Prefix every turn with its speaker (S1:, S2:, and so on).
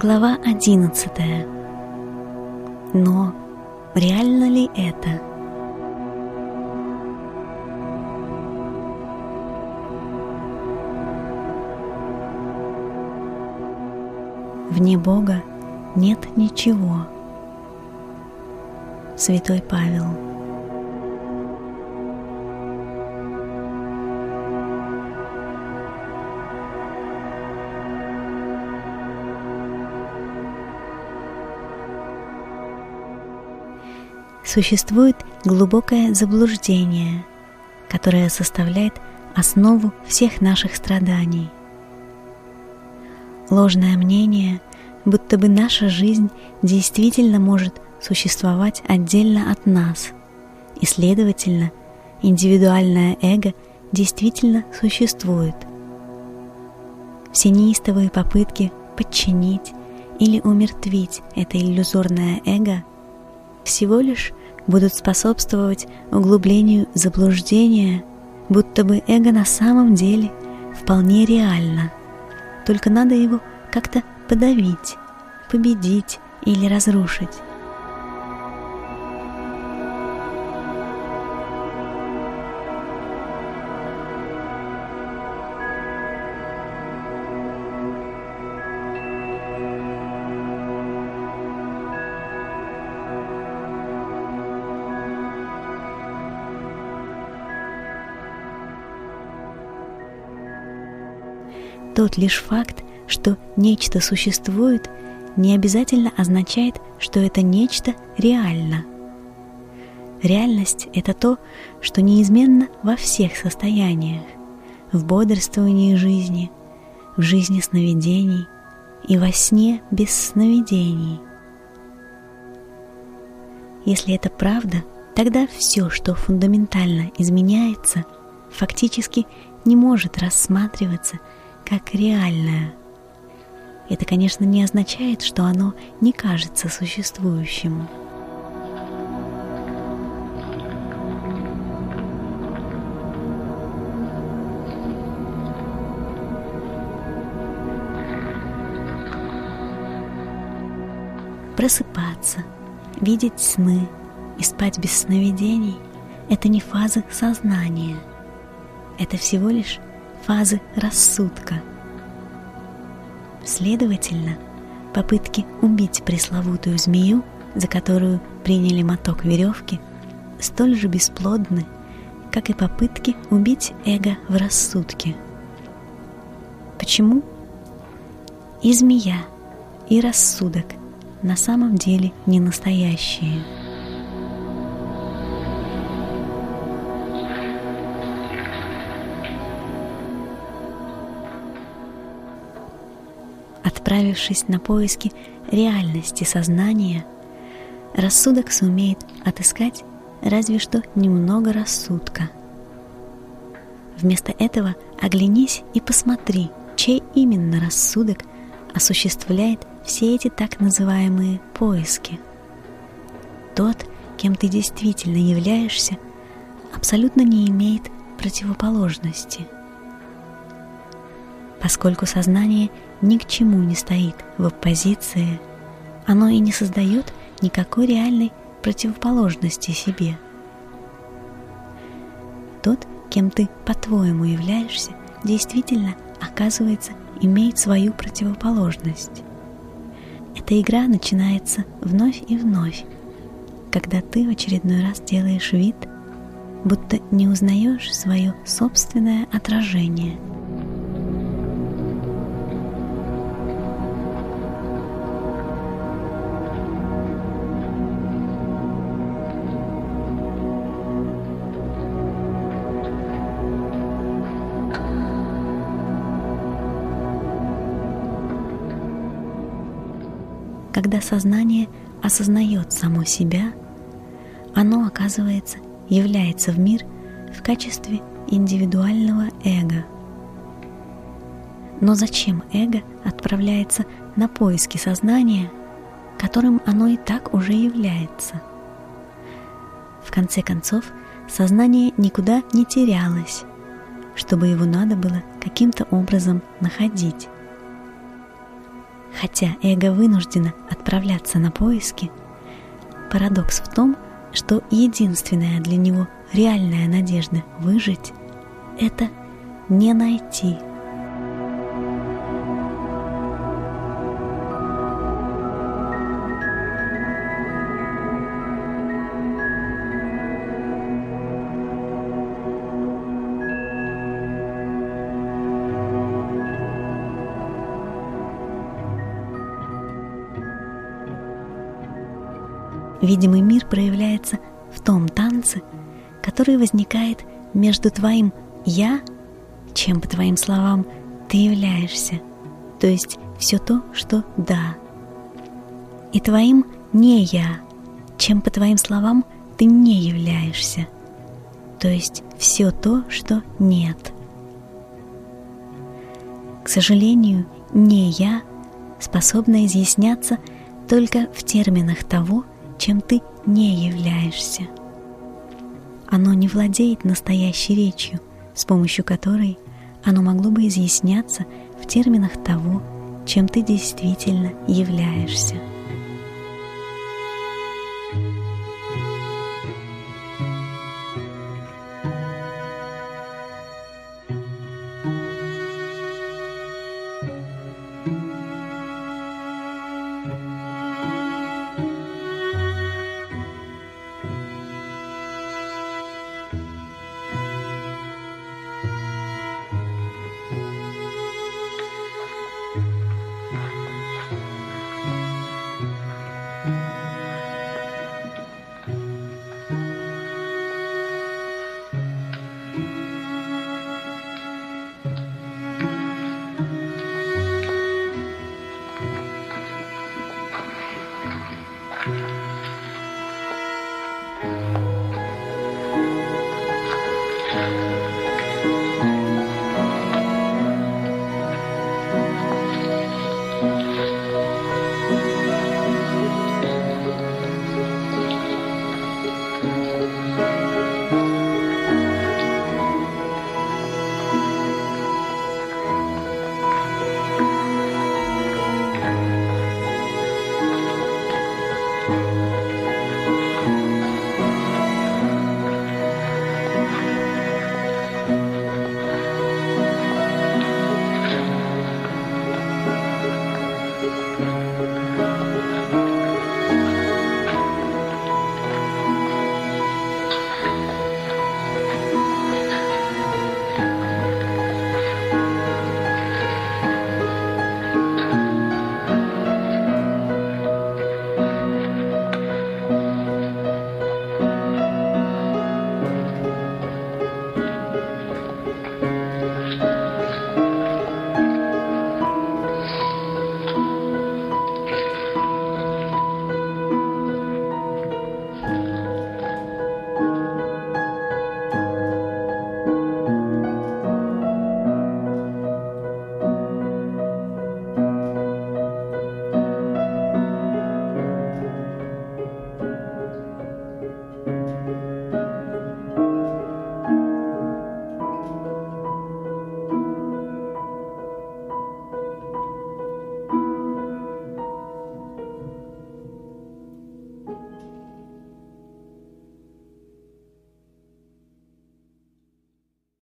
S1: Глава одиннадцатая. Но реально ли это? Вне Бога нет ничего. Святой Павел. Существует глубокое заблуждение, которое составляет основу всех наших страданий. Ложное мнение, будто бы наша жизнь действительно может существовать отдельно от нас, и, следовательно, индивидуальное эго действительно существует. Все неистовые попытки подчинить или умертвить это иллюзорное эго всего лишь будут способствовать углублению заблуждения, будто бы эго на самом деле вполне реально, только надо его как-то подавить, победить или разрушить. Тот лишь факт, что нечто существует, не обязательно означает, что это нечто реально. Реальность — это то, что неизменно во всех состояниях, в бодрствовании жизни, в жизни сновидений и во сне без сновидений. Если это правда, тогда все, что фундаментально изменяется, фактически не может рассматриваться – как реальное. Это, конечно, не означает, что оно не кажется существующим. Просыпаться, видеть сны и спать без сновидений – это не фазы сознания. Это всего лишь фазы рассудка. Следовательно, попытки убить пресловутую змею, за которую приняли моток веревки, столь же бесплодны, как и попытки убить эго в рассудке. Почему? И змея, и рассудок на самом деле не настоящие. Отправившись на поиски реальности сознания, рассудок сумеет отыскать разве что немного рассудка. Вместо этого оглянись и посмотри, чей именно рассудок осуществляет все эти так называемые поиски. Тот, кем ты действительно являешься, абсолютно не имеет противоположности. Поскольку сознание – ни к чему не стоит в оппозиции, оно и не создает никакой реальной противоположности себе. Тот, кем ты по-твоему являешься, действительно, оказывается, имеет свою противоположность. Эта игра начинается вновь и вновь, когда ты в очередной раз делаешь вид, будто не узнаешь свое собственное отражение – Когда сознание осознает само себя, оно, оказывается, является в мир в качестве индивидуального эго. Но зачем эго отправляется на поиски сознания, которым оно и так уже является? В конце концов, сознание никуда не терялось, чтобы его надо было каким-то образом находить. Хотя эго вынуждено отправляться на поиски, парадокс в том, что единственная для него реальная надежда выжить — это не найти – Видимый мир проявляется в том танце, который возникает между твоим «я», чем, по твоим словам, ты являешься, то есть все то, что «да», и твоим «не я», чем, по твоим словам, ты не являешься, то есть все то, что «нет». К сожалению, «не я» способна изъясняться только в терминах того, чем ты не являешься. Оно не владеет настоящей речью, с помощью которой оно могло бы изъясняться в терминах того, чем ты действительно являешься.